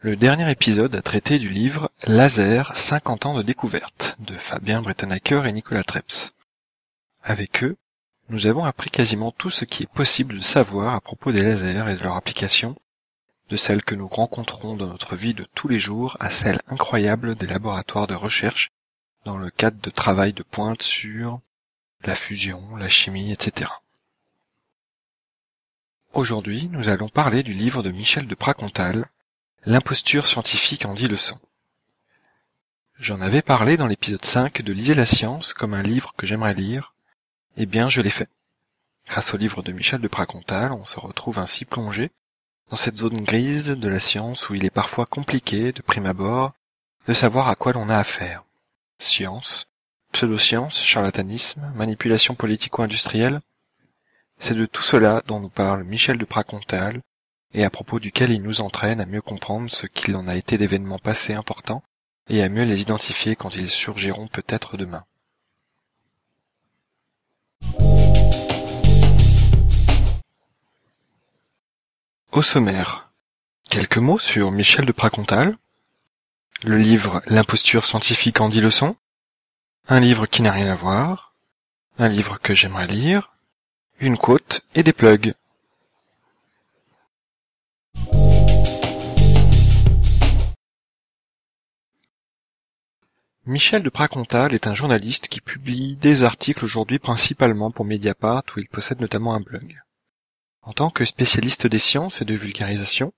Le dernier épisode a traité du livre Laser, 50 ans de découverte de Fabien Bretenacker et Nicolas Treps. Avec eux, nous avons appris quasiment tout ce qui est possible de savoir à propos des lasers et de leur application, de celles que nous rencontrons dans notre vie de tous les jours à celles incroyables des laboratoires de recherche dans le cadre de travail de pointe sur la fusion, la chimie, etc. Aujourd'hui, nous allons parler du livre de Michel de Pracontal, L'imposture scientifique en dit leçon. J'en avais parlé dans l'épisode 5 de Liser la science comme un livre que j'aimerais lire. Eh bien, je l'ai fait. Grâce au livre de Michel de Pracontal, on se retrouve ainsi plongé dans cette zone grise de la science où il est parfois compliqué, de prime abord, de savoir à quoi l'on a affaire. Science, pseudoscience, charlatanisme, manipulation politico-industrielle, c'est de tout cela dont nous parle Michel de Pracontal et à propos duquel il nous entraîne à mieux comprendre ce qu'il en a été d'événements passés importants et à mieux les identifier quand ils surgiront peut-être demain. Au sommaire, quelques mots sur Michel de Pracontal, le livre L'imposture scientifique en dix leçons, un livre qui n'a rien à voir, un livre que j'aimerais lire, une côte et des plugs. Michel de Pracontal est un journaliste qui publie des articles aujourd'hui principalement pour Mediapart où il possède notamment un blog. En tant que spécialiste des sciences et de vulgarisation,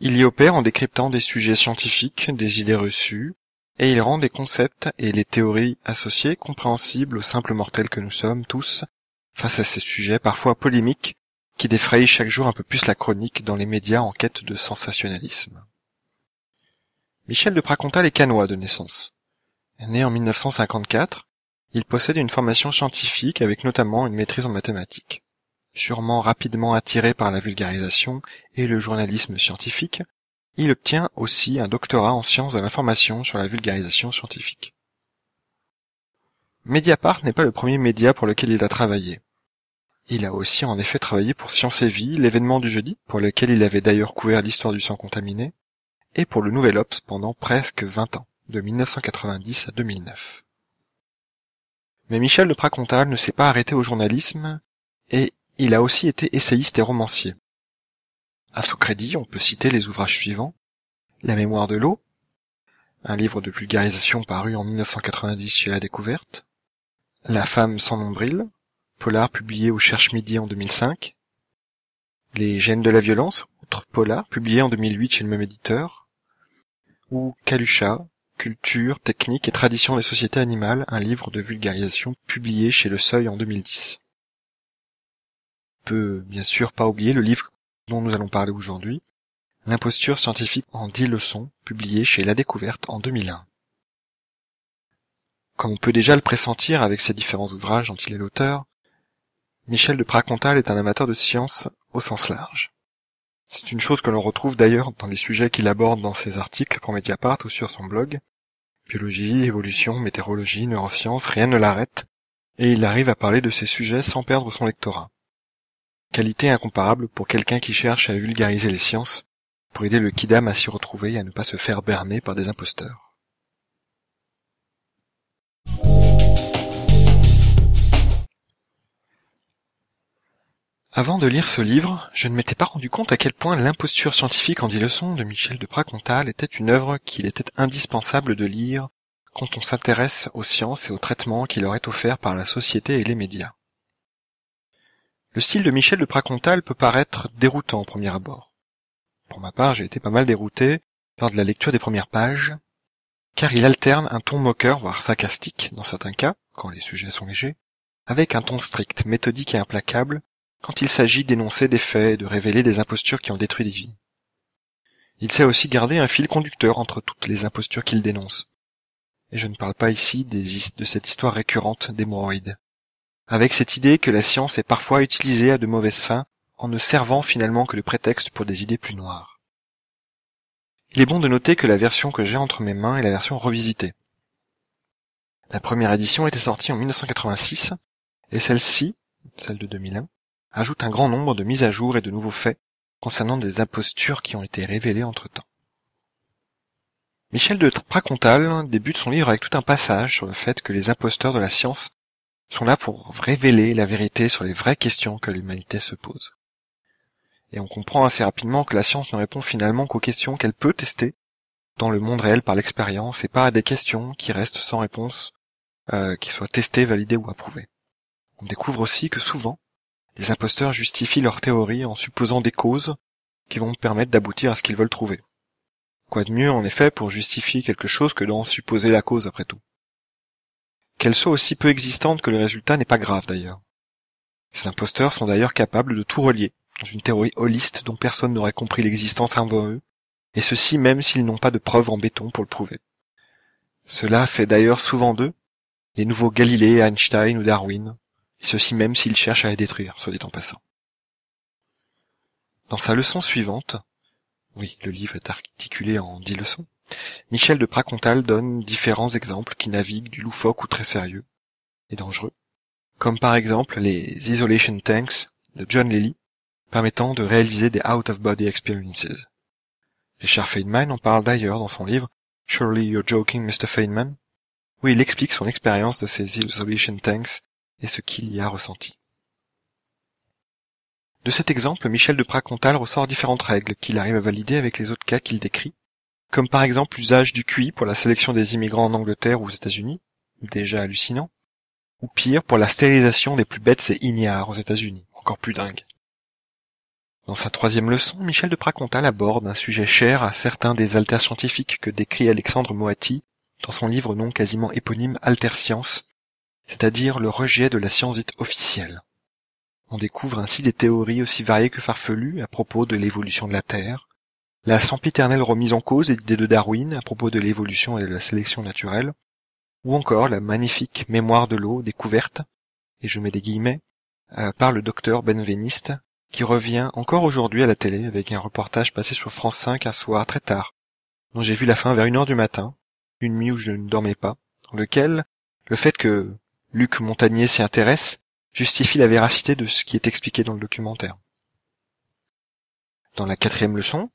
il y opère en décryptant des sujets scientifiques, des idées reçues, et il rend des concepts et les théories associées compréhensibles aux simples mortels que nous sommes tous face à ces sujets parfois polémiques qui défrayent chaque jour un peu plus la chronique dans les médias en quête de sensationnalisme. Michel de Pracontal est canois de naissance. Né en 1954, il possède une formation scientifique avec notamment une maîtrise en mathématiques. Sûrement rapidement attiré par la vulgarisation et le journalisme scientifique, il obtient aussi un doctorat en sciences de l'information sur la vulgarisation scientifique. Mediapart n'est pas le premier média pour lequel il a travaillé. Il a aussi en effet travaillé pour Science et Vie, l'événement du jeudi, pour lequel il avait d'ailleurs couvert l'histoire du sang contaminé, et pour le Nouvel Obs pendant presque 20 ans de 1990 à 2009. Mais Michel de Pracontal ne s'est pas arrêté au journalisme et il a aussi été essayiste et romancier. À son crédit, on peut citer les ouvrages suivants La mémoire de l'eau, un livre de vulgarisation paru en 1990 chez La Découverte, La femme sans nombril, polar publié au Cherche Midi en 2005, Les gènes de la violence, autre polar publié en 2008 chez le même éditeur, ou Kalusha, Culture, technique et tradition des sociétés animales, un livre de vulgarisation publié chez Le Seuil en 2010. Peut bien sûr pas oublier le livre dont nous allons parler aujourd'hui, L'imposture scientifique en dix leçons, publié chez La Découverte en 2001. Comme on peut déjà le pressentir avec ses différents ouvrages dont il est l'auteur, Michel de Pracontal est un amateur de science au sens large. C'est une chose que l'on retrouve d'ailleurs dans les sujets qu'il aborde dans ses articles pour Mediapart ou sur son blog. Biologie, évolution, météorologie, neurosciences, rien ne l'arrête, et il arrive à parler de ces sujets sans perdre son lectorat. Qualité incomparable pour quelqu'un qui cherche à vulgariser les sciences, pour aider le kidam à s'y retrouver et à ne pas se faire berner par des imposteurs. Avant de lire ce livre, je ne m'étais pas rendu compte à quel point l'imposture scientifique en dix leçons de Michel de Pracontal était une œuvre qu'il était indispensable de lire quand on s'intéresse aux sciences et aux traitements qui leur est offert par la société et les médias. Le style de Michel de Pracontal peut paraître déroutant au premier abord. Pour ma part, j'ai été pas mal dérouté lors de la lecture des premières pages, car il alterne un ton moqueur, voire sarcastique dans certains cas, quand les sujets sont légers, avec un ton strict, méthodique et implacable, quand il s'agit d'énoncer des faits et de révéler des impostures qui ont détruit des vies. Il sait aussi garder un fil conducteur entre toutes les impostures qu'il dénonce. Et je ne parle pas ici de cette histoire récurrente d'hémorroïdes. Avec cette idée que la science est parfois utilisée à de mauvaises fins en ne servant finalement que de prétexte pour des idées plus noires. Il est bon de noter que la version que j'ai entre mes mains est la version revisitée. La première édition était sortie en 1986 et celle-ci, celle de 2001, ajoute un grand nombre de mises à jour et de nouveaux faits concernant des impostures qui ont été révélées entre-temps. Michel de Pracontal débute son livre avec tout un passage sur le fait que les imposteurs de la science sont là pour révéler la vérité sur les vraies questions que l'humanité se pose. Et on comprend assez rapidement que la science ne répond finalement qu'aux questions qu'elle peut tester dans le monde réel par l'expérience et pas à des questions qui restent sans réponse, euh, qui soient testées, validées ou approuvées. On découvre aussi que souvent, les imposteurs justifient leurs théories en supposant des causes qui vont permettre d'aboutir à ce qu'ils veulent trouver. Quoi de mieux en effet pour justifier quelque chose que d'en supposer la cause après tout? Qu'elle soit aussi peu existante que le résultat n'est pas grave d'ailleurs. Ces imposteurs sont d'ailleurs capables de tout relier, dans une théorie holiste dont personne n'aurait compris l'existence avant eux, et ceci même s'ils n'ont pas de preuves en béton pour le prouver. Cela fait d'ailleurs souvent d'eux les nouveaux Galilée, Einstein ou Darwin, et ceci même s'ils cherchent à les détruire, soit dit en passant. Dans sa leçon suivante, oui, le livre est articulé en dix leçons, Michel de Pracontal donne différents exemples qui naviguent du loufoque ou très sérieux et dangereux, comme par exemple les Isolation Tanks de John Lilly, permettant de réaliser des out-of-body experiences. Richard Feynman en parle d'ailleurs dans son livre Surely You're Joking, Mr. Feynman, où il explique son expérience de ces Isolation Tanks et ce qu'il y a ressenti. De cet exemple, Michel de Pracontal ressort différentes règles qu'il arrive à valider avec les autres cas qu'il décrit, comme par exemple l'usage du QI pour la sélection des immigrants en Angleterre ou aux États-Unis, déjà hallucinant, ou pire pour la stérilisation des plus bêtes et ignares aux États-Unis, encore plus dingue. Dans sa troisième leçon, Michel de Pracontal aborde un sujet cher à certains des alters scientifiques que décrit Alexandre Moati dans son livre non quasiment éponyme Alter Science, c'est-à-dire le rejet de la science dite officielle. On découvre ainsi des théories aussi variées que farfelues à propos de l'évolution de la Terre, la sempiternelle remise en cause des idées de Darwin à propos de l'évolution et de la sélection naturelle, ou encore la magnifique mémoire de l'eau découverte, et je mets des guillemets, euh, par le docteur Benveniste, qui revient encore aujourd'hui à la télé avec un reportage passé sur France 5 un soir très tard, dont j'ai vu la fin vers une heure du matin, une nuit où je ne dormais pas, dans lequel le fait que Luc Montagnier s'y intéresse justifie la véracité de ce qui est expliqué dans le documentaire. Dans la quatrième leçon,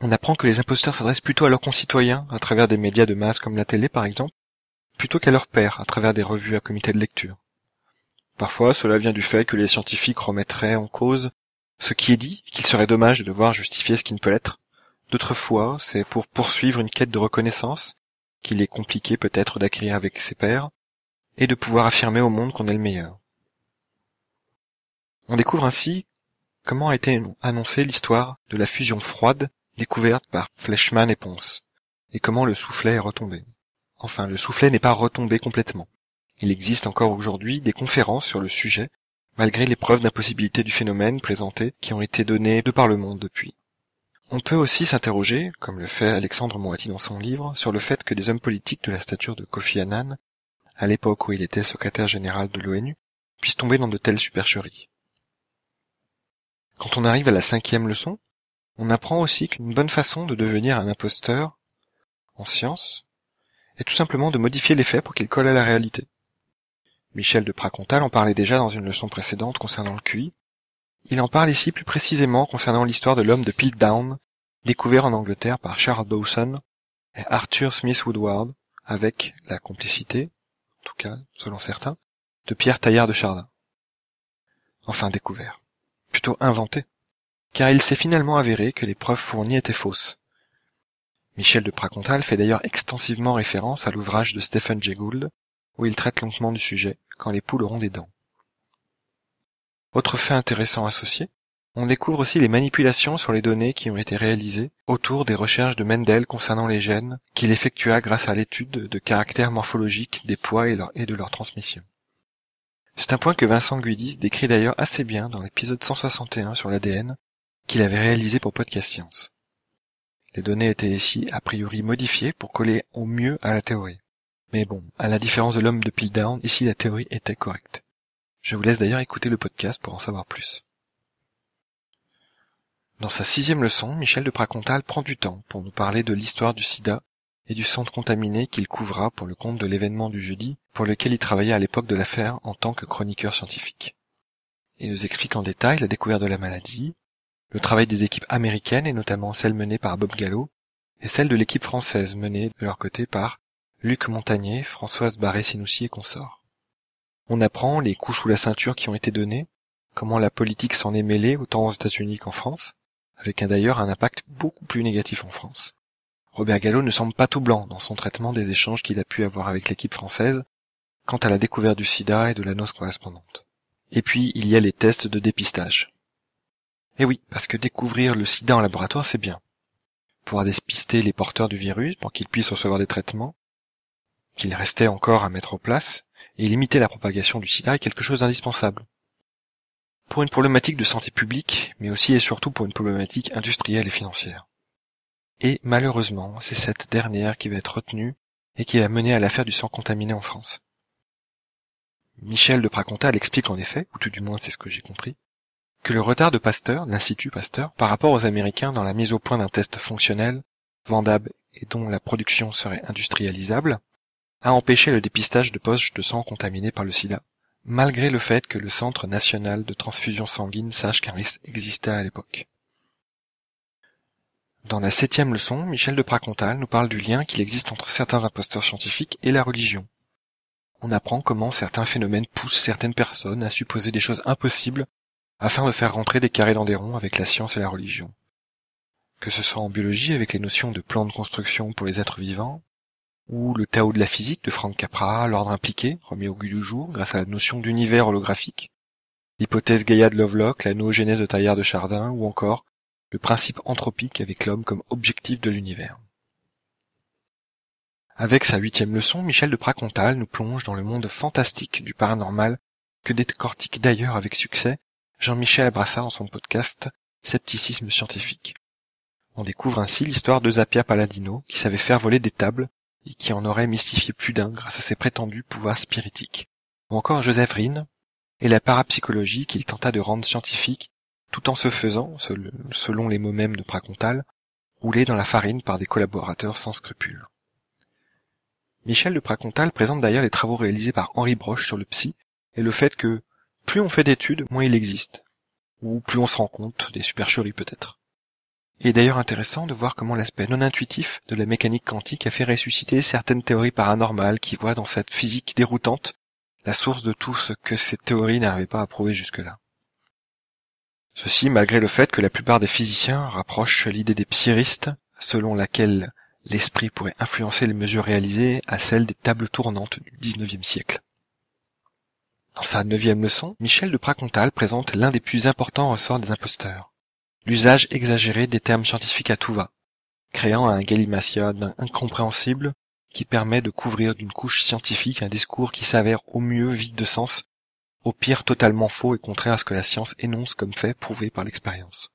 on apprend que les imposteurs s'adressent plutôt à leurs concitoyens, à travers des médias de masse comme la télé par exemple, plutôt qu'à leurs pairs, à travers des revues à comité de lecture. Parfois, cela vient du fait que les scientifiques remettraient en cause ce qui est dit, qu'il serait dommage de devoir justifier ce qui ne peut l'être. D'autres fois, c'est pour poursuivre une quête de reconnaissance, qu'il est compliqué peut-être d'acquérir avec ses pairs, et de pouvoir affirmer au monde qu'on est le meilleur. On découvre ainsi comment a été annoncée l'histoire de la fusion froide découverte par Fleischmann et Ponce, et comment le soufflet est retombé. Enfin, le soufflet n'est pas retombé complètement. Il existe encore aujourd'hui des conférences sur le sujet, malgré les preuves d'impossibilité du phénomène présentées qui ont été données de par le monde depuis. On peut aussi s'interroger, comme le fait Alexandre Moati dans son livre, sur le fait que des hommes politiques de la stature de Kofi Annan à l'époque où il était secrétaire général de l'ONU, puisse tomber dans de telles supercheries. Quand on arrive à la cinquième leçon, on apprend aussi qu'une bonne façon de devenir un imposteur en science est tout simplement de modifier les faits pour qu'ils collent à la réalité. Michel de Pracontal en parlait déjà dans une leçon précédente concernant le QI. Il en parle ici plus précisément concernant l'histoire de l'homme de Piltdown, découvert en Angleterre par Charles Dawson et Arthur Smith Woodward, avec la complicité en tout cas selon certains, de Pierre Taillard de Chardin. Enfin découvert. Plutôt inventé. Car il s'est finalement avéré que les preuves fournies étaient fausses. Michel de Pracontal fait d'ailleurs extensivement référence à l'ouvrage de Stephen Jay Gould, où il traite longuement du sujet, quand les poules auront des dents. Autre fait intéressant associé, on découvre aussi les manipulations sur les données qui ont été réalisées autour des recherches de Mendel concernant les gènes qu'il effectua grâce à l'étude de caractères morphologiques des poids et, de leur transmission. C'est un point que Vincent Guidis décrit d'ailleurs assez bien dans l'épisode 161 sur l'ADN qu'il avait réalisé pour Podcast Science. Les données étaient ici a priori modifiées pour coller au mieux à la théorie. Mais bon, à la différence de l'homme de Piltdown, ici la théorie était correcte. Je vous laisse d'ailleurs écouter le podcast pour en savoir plus. Dans sa sixième leçon, Michel de Pracontal prend du temps pour nous parler de l'histoire du sida et du centre contaminé qu'il couvra pour le compte de l'événement du jeudi, pour lequel il travaillait à l'époque de l'affaire en tant que chroniqueur scientifique. Il nous explique en détail la découverte de la maladie, le travail des équipes américaines et notamment celle menée par Bob Gallo, et celle de l'équipe française menée de leur côté par Luc Montagnier, Françoise Barré-Sinoussi et consorts. On apprend les couches sous la ceinture qui ont été données, comment la politique s'en est mêlée autant aux États-Unis qu'en France, avec d'ailleurs un impact beaucoup plus négatif en France. Robert Gallo ne semble pas tout blanc dans son traitement des échanges qu'il a pu avoir avec l'équipe française quant à la découverte du sida et de la noce correspondante. Et puis, il y a les tests de dépistage. Et oui, parce que découvrir le sida en laboratoire, c'est bien. Pouvoir dépister les porteurs du virus pour qu'ils puissent recevoir des traitements, qu'il restait encore à mettre en place, et limiter la propagation du sida est quelque chose d'indispensable. Pour une problématique de santé publique, mais aussi et surtout pour une problématique industrielle et financière. Et malheureusement, c'est cette dernière qui va être retenue et qui va mener à l'affaire du sang contaminé en France. Michel de Pracontal explique en effet, ou tout du moins c'est ce que j'ai compris, que le retard de Pasteur, l'Institut Pasteur, par rapport aux Américains dans la mise au point d'un test fonctionnel, vendable et dont la production serait industrialisable, a empêché le dépistage de poches de sang contaminées par le sida, malgré le fait que le Centre national de transfusion sanguine sache qu'un risque existait à l'époque. Dans la septième leçon, Michel de Pracontal nous parle du lien qu'il existe entre certains imposteurs scientifiques et la religion. On apprend comment certains phénomènes poussent certaines personnes à supposer des choses impossibles afin de faire rentrer des carrés dans des ronds avec la science et la religion. Que ce soit en biologie avec les notions de plan de construction pour les êtres vivants, ou le Tao de la physique de Frank Capra, l'ordre impliqué, remis au goût du jour grâce à la notion d'univers holographique, l'hypothèse Gaïa de Lovelock, la noogénèse de Taillard de Chardin, ou encore le principe anthropique avec l'homme comme objectif de l'univers. Avec sa huitième leçon, Michel de Pracontal nous plonge dans le monde fantastique du paranormal que décortique d'ailleurs avec succès Jean-Michel Abrassard dans son podcast Scepticisme scientifique. On découvre ainsi l'histoire de Zapia Palladino qui savait faire voler des tables et qui en aurait mystifié plus d'un grâce à ses prétendus pouvoirs spiritiques. Ou encore Joseph Rine et la parapsychologie qu'il tenta de rendre scientifique tout en se faisant, selon les mots mêmes de Pracontal, rouler dans la farine par des collaborateurs sans scrupules. Michel de Pracontal présente d'ailleurs les travaux réalisés par Henri Broche sur le psy et le fait que plus on fait d'études, moins il existe. Ou plus on se rend compte des supercheries peut-être. Il est d'ailleurs intéressant de voir comment l'aspect non intuitif de la mécanique quantique a fait ressusciter certaines théories paranormales qui voient dans cette physique déroutante la source de tout ce que ces théories n'arrivaient pas à prouver jusque-là. Ceci malgré le fait que la plupart des physiciens rapprochent l'idée des psyristes, selon laquelle l'esprit pourrait influencer les mesures réalisées, à celle des tables tournantes du XIXe siècle. Dans sa neuvième leçon, Michel de Pracontal présente l'un des plus importants ressorts des imposteurs. L'usage exagéré des termes scientifiques à tout va, créant un galimatia incompréhensible qui permet de couvrir d'une couche scientifique un discours qui s'avère au mieux vide de sens au pire totalement faux et contraire à ce que la science énonce comme fait prouvé par l'expérience.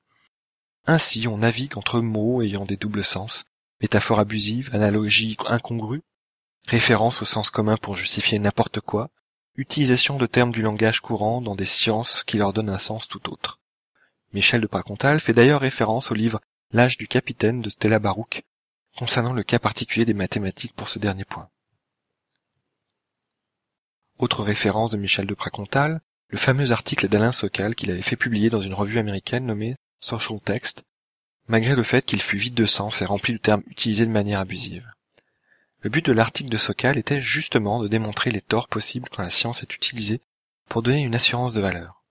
Ainsi on navigue entre mots ayant des doubles sens, métaphores abusives, analogies incongrues, références au sens commun pour justifier n'importe quoi, utilisation de termes du langage courant dans des sciences qui leur donnent un sens tout autre. Michel de Pracontal fait d'ailleurs référence au livre L'âge du capitaine de Stella Barouk, concernant le cas particulier des mathématiques pour ce dernier point. Autre référence de Michel de Pracontal, le fameux article d'Alain Sokal qu'il avait fait publier dans une revue américaine nommée Social Text, malgré le fait qu'il fût vide de sens et rempli de termes utilisés de manière abusive. Le but de l'article de Sokal était justement de démontrer les torts possibles quand la science est utilisée pour donner une assurance de valeur.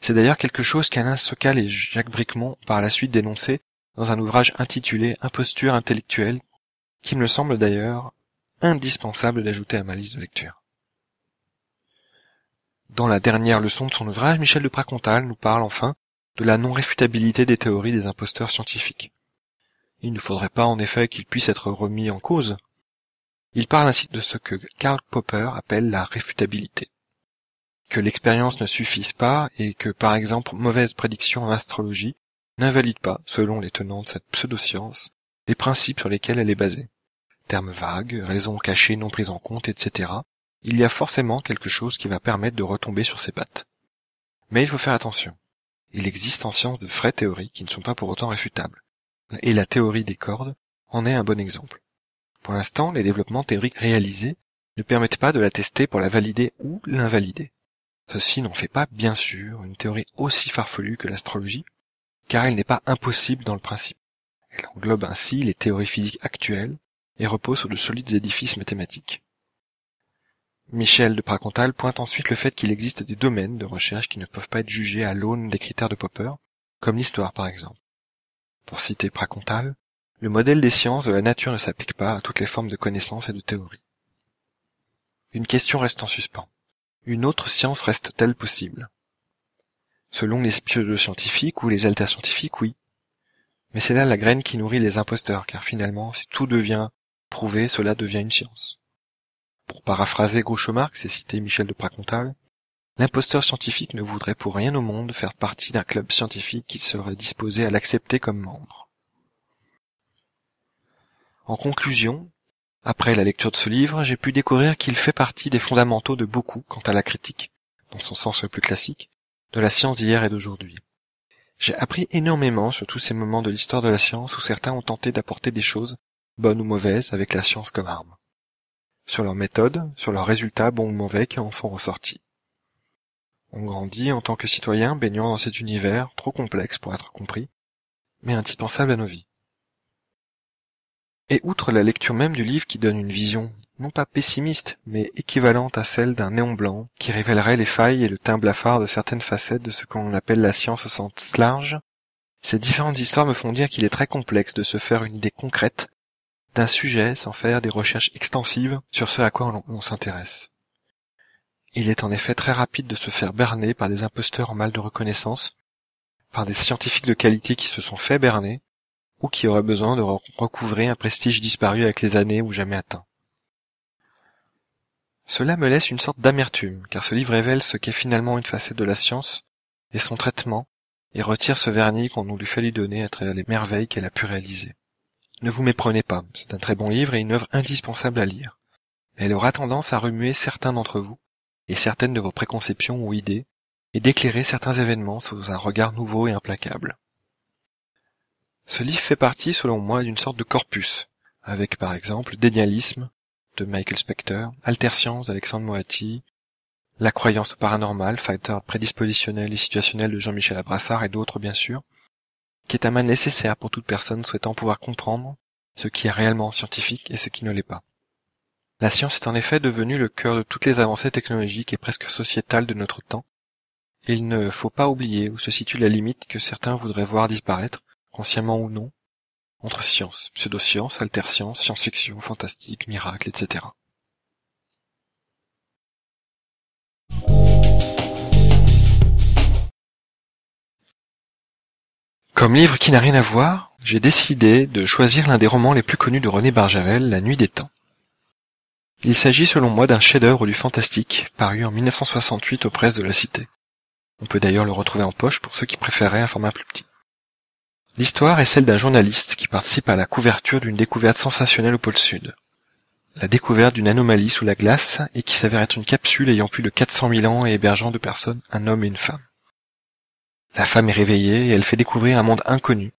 C'est d'ailleurs quelque chose qu'Alain Sokal et Jacques Bricmont par la suite dénonçaient dans un ouvrage intitulé Imposture intellectuelle, qui me semble d'ailleurs indispensable d'ajouter à ma liste de lecture. Dans la dernière leçon de son ouvrage, Michel de Pracontal nous parle enfin de la non-réfutabilité des théories des imposteurs scientifiques. Il ne faudrait pas en effet qu'ils puissent être remis en cause. Il parle ainsi de ce que Karl Popper appelle la réfutabilité. Que l'expérience ne suffise pas et que par exemple mauvaise prédiction en astrologie n'invalide pas, selon les tenants de cette pseudo-science, les principes sur lesquels elle est basée. Termes vagues, raisons cachées non prises en compte, etc., il y a forcément quelque chose qui va permettre de retomber sur ses pattes. Mais il faut faire attention. Il existe en science de vraies théories qui ne sont pas pour autant réfutables. Et la théorie des cordes en est un bon exemple. Pour l'instant, les développements théoriques réalisés ne permettent pas de la tester pour la valider ou l'invalider. Ceci n'en fait pas, bien sûr, une théorie aussi farfelue que l'astrologie, car elle n'est pas impossible dans le principe. Elle englobe ainsi les théories physiques actuelles et repose sur de solides édifices mathématiques. Michel de Pracontal pointe ensuite le fait qu'il existe des domaines de recherche qui ne peuvent pas être jugés à l'aune des critères de Popper, comme l'histoire par exemple. Pour citer Pracontal, le modèle des sciences de la nature ne s'applique pas à toutes les formes de connaissances et de théories. Une question reste en suspens. Une autre science reste-t-elle possible? Selon les pseudo-scientifiques ou les alta-scientifiques, oui. Mais c'est là la graine qui nourrit les imposteurs, car finalement, si tout devient prouvé, cela devient une science. Pour paraphraser Groucho Marx et citer Michel de Pracontal, l'imposteur scientifique ne voudrait pour rien au monde faire partie d'un club scientifique qu'il serait disposé à l'accepter comme membre. En conclusion, après la lecture de ce livre, j'ai pu découvrir qu'il fait partie des fondamentaux de beaucoup quant à la critique, dans son sens le plus classique, de la science d'hier et d'aujourd'hui. J'ai appris énormément sur tous ces moments de l'histoire de la science où certains ont tenté d'apporter des choses, bonnes ou mauvaises, avec la science comme arme sur leurs méthodes, sur leurs résultats bons ou mauvais qui en sont ressortis. On grandit en tant que citoyen baignant dans cet univers trop complexe pour être compris, mais indispensable à nos vies. Et outre la lecture même du livre qui donne une vision, non pas pessimiste, mais équivalente à celle d'un néon blanc, qui révélerait les failles et le teint blafard de certaines facettes de ce qu'on appelle la science au sens large, ces différentes histoires me font dire qu'il est très complexe de se faire une idée concrète d'un sujet sans faire des recherches extensives sur ce à quoi on, s'intéresse. Il est en effet très rapide de se faire berner par des imposteurs en mal de reconnaissance, par des scientifiques de qualité qui se sont fait berner, ou qui auraient besoin de recouvrer un prestige disparu avec les années ou jamais atteint. Cela me laisse une sorte d'amertume, car ce livre révèle ce qu'est finalement une facette de la science, et son traitement, et retire ce vernis qu'on nous lui fallut donner à travers les merveilles qu'elle a pu réaliser. Ne vous méprenez pas, c'est un très bon livre et une œuvre indispensable à lire. Elle aura tendance à remuer certains d'entre vous, et certaines de vos préconceptions ou idées, et d'éclairer certains événements sous un regard nouveau et implacable. Ce livre fait partie, selon moi, d'une sorte de corpus, avec par exemple Dénialisme de Michael Specter, Alterscience d'Alexandre Moati, La croyance au paranormal, Fighter prédispositionnel et situationnel de Jean-Michel Abrassard et d'autres bien sûr, qui est un mal nécessaire pour toute personne souhaitant pouvoir comprendre ce qui est réellement scientifique et ce qui ne l'est pas. La science est en effet devenue le cœur de toutes les avancées technologiques et presque sociétales de notre temps, et il ne faut pas oublier où se situe la limite que certains voudraient voir disparaître, consciemment ou non, entre science, pseudoscience, alterscience, science-fiction, fantastique, miracle, etc. Comme livre qui n'a rien à voir, j'ai décidé de choisir l'un des romans les plus connus de René Barjavel, La Nuit des Temps. Il s'agit selon moi d'un chef-d'œuvre du fantastique, paru en 1968 aux presses de la Cité. On peut d'ailleurs le retrouver en poche pour ceux qui préféraient un format plus petit. L'histoire est celle d'un journaliste qui participe à la couverture d'une découverte sensationnelle au pôle Sud. La découverte d'une anomalie sous la glace et qui s'avère être une capsule ayant plus de 400 000 ans et hébergeant deux personnes, un homme et une femme. La femme est réveillée et elle fait découvrir un monde inconnu,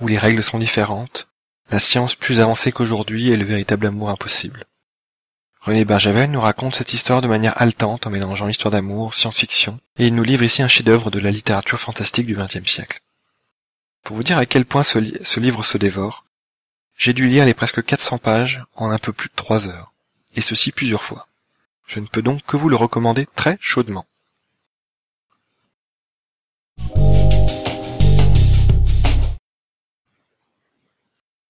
où les règles sont différentes, la science plus avancée qu'aujourd'hui et le véritable amour impossible. René Barjavel nous raconte cette histoire de manière haletante en mélangeant histoire d'amour, science-fiction, et il nous livre ici un chef-d'œuvre de la littérature fantastique du XXe siècle. Pour vous dire à quel point ce, livre se dévore, j'ai dû lire les presque 400 pages en un peu plus de 3 heures, et ceci plusieurs fois. Je ne peux donc que vous le recommander très chaudement.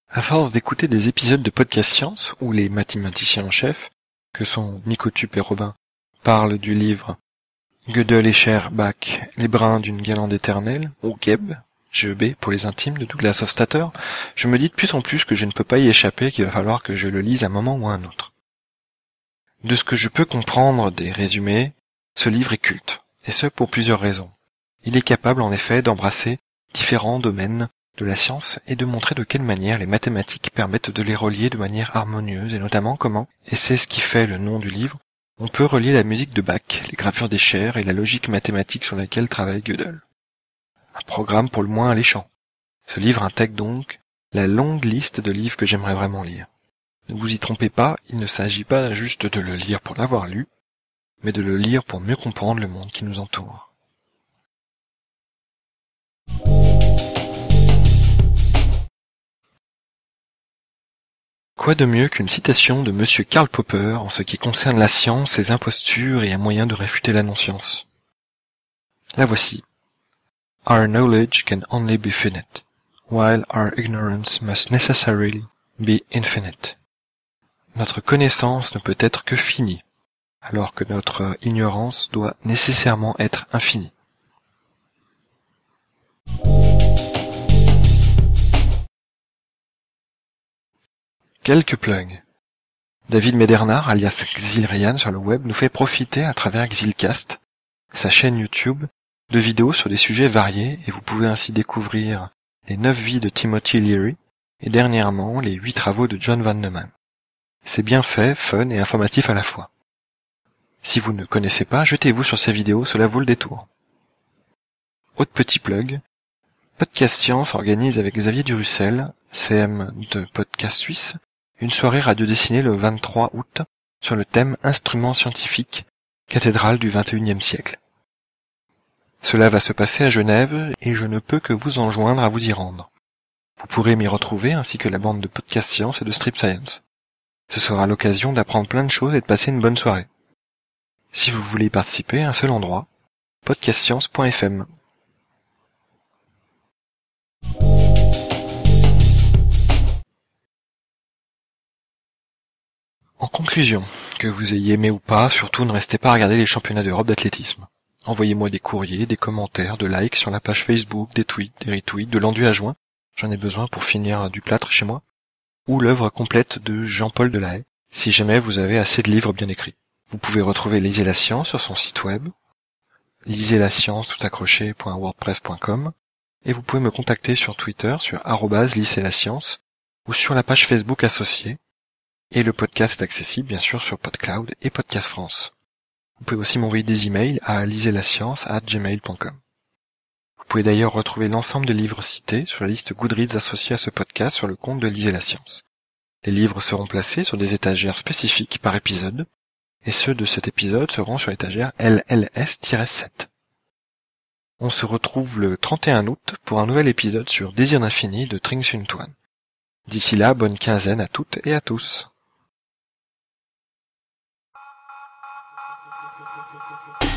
À force d'écouter des épisodes de Podcast Science où les mathématiciens en chef, que sont Nicotube et Robin, parlent du livre Gödel et Cher Bach, les brins d'une guirlande éternelle, ou Geb, GEB pour les intimes de Douglas Hofstadter, je me dis de plus en plus que je ne peux pas y échapper, qu'il va falloir que je le lise un moment ou un autre. De ce que je peux comprendre des résumés, ce livre est culte, et ce pour plusieurs raisons. Il est capable en effet d'embrasser différents domaines de la science et de montrer de quelle manière les mathématiques permettent de les relier de manière harmonieuse et notamment comment, et c'est ce qui fait le nom du livre, on peut relier la musique de Bach, les gravures des chairs et la logique mathématique sur laquelle travaille Gödel. Un programme pour le moins alléchant. Ce livre intègre donc la longue liste de livres que j'aimerais vraiment lire. Ne vous y trompez pas, il ne s'agit pas juste de le lire pour l'avoir lu, mais de le lire pour mieux comprendre le monde qui nous entoure. Quoi de mieux qu'une citation de Monsieur Karl Popper en ce qui concerne la science, ses impostures et un moyen de réfuter la non-science? La voici. Our knowledge can only be finite, while our ignorance must necessarily be infinite. Notre connaissance ne peut être que finie, alors que notre ignorance doit nécessairement être infinie. Quelques plugs. David Medernard, alias Xilrian sur le web, nous fait profiter à travers Xilcast, sa chaîne YouTube, de vidéos sur des sujets variés et vous pouvez ainsi découvrir les neuf vies de Timothy Leary et dernièrement les huit travaux de John Van Neumann. C'est bien fait, fun et informatif à la fois. Si vous ne connaissez pas, jetez-vous sur ces vidéos, cela vaut le détour. Autre petit plug, Podcast Science organise avec Xavier Durussel, CM de Podcast Suisse, une soirée radio dessinée le 23 août sur le thème Instruments scientifiques, cathédrale du XXIe siècle. Cela va se passer à Genève et je ne peux que vous enjoindre à vous y rendre. Vous pourrez m'y retrouver ainsi que la bande de Podcast Science et de Strip Science. Ce sera l'occasion d'apprendre plein de choses et de passer une bonne soirée. Si vous voulez y participer, un seul endroit, podcastscience.fm. En conclusion, que vous ayez aimé ou pas, surtout ne restez pas à regarder les championnats d'Europe d'athlétisme. Envoyez-moi des courriers, des commentaires, de likes sur la page Facebook, des tweets, des retweets, de l'enduit à joint. J'en ai besoin pour finir du plâtre chez moi. Ou l'œuvre complète de Jean-Paul Delahaye, si jamais vous avez assez de livres bien écrits. Vous pouvez retrouver Lisez la science sur son site web, lisez la science tout accroché.wordpress.com, et vous pouvez me contacter sur Twitter sur arrobase la science, ou sur la page Facebook associée, et le podcast est accessible bien sûr sur PodCloud et Podcast France. Vous pouvez aussi m'envoyer des emails à gmail.com. Vous pouvez d'ailleurs retrouver l'ensemble des livres cités sur la liste Goodreads associée à ce podcast sur le compte de Lisez la Science. Les livres seront placés sur des étagères spécifiques par épisode, et ceux de cet épisode seront sur l'étagère LLS-7. On se retrouve le 31 août pour un nouvel épisode sur Désir d'infini de Tring Sun Tuan. D'ici là, bonne quinzaine à toutes et à tous. Thank you.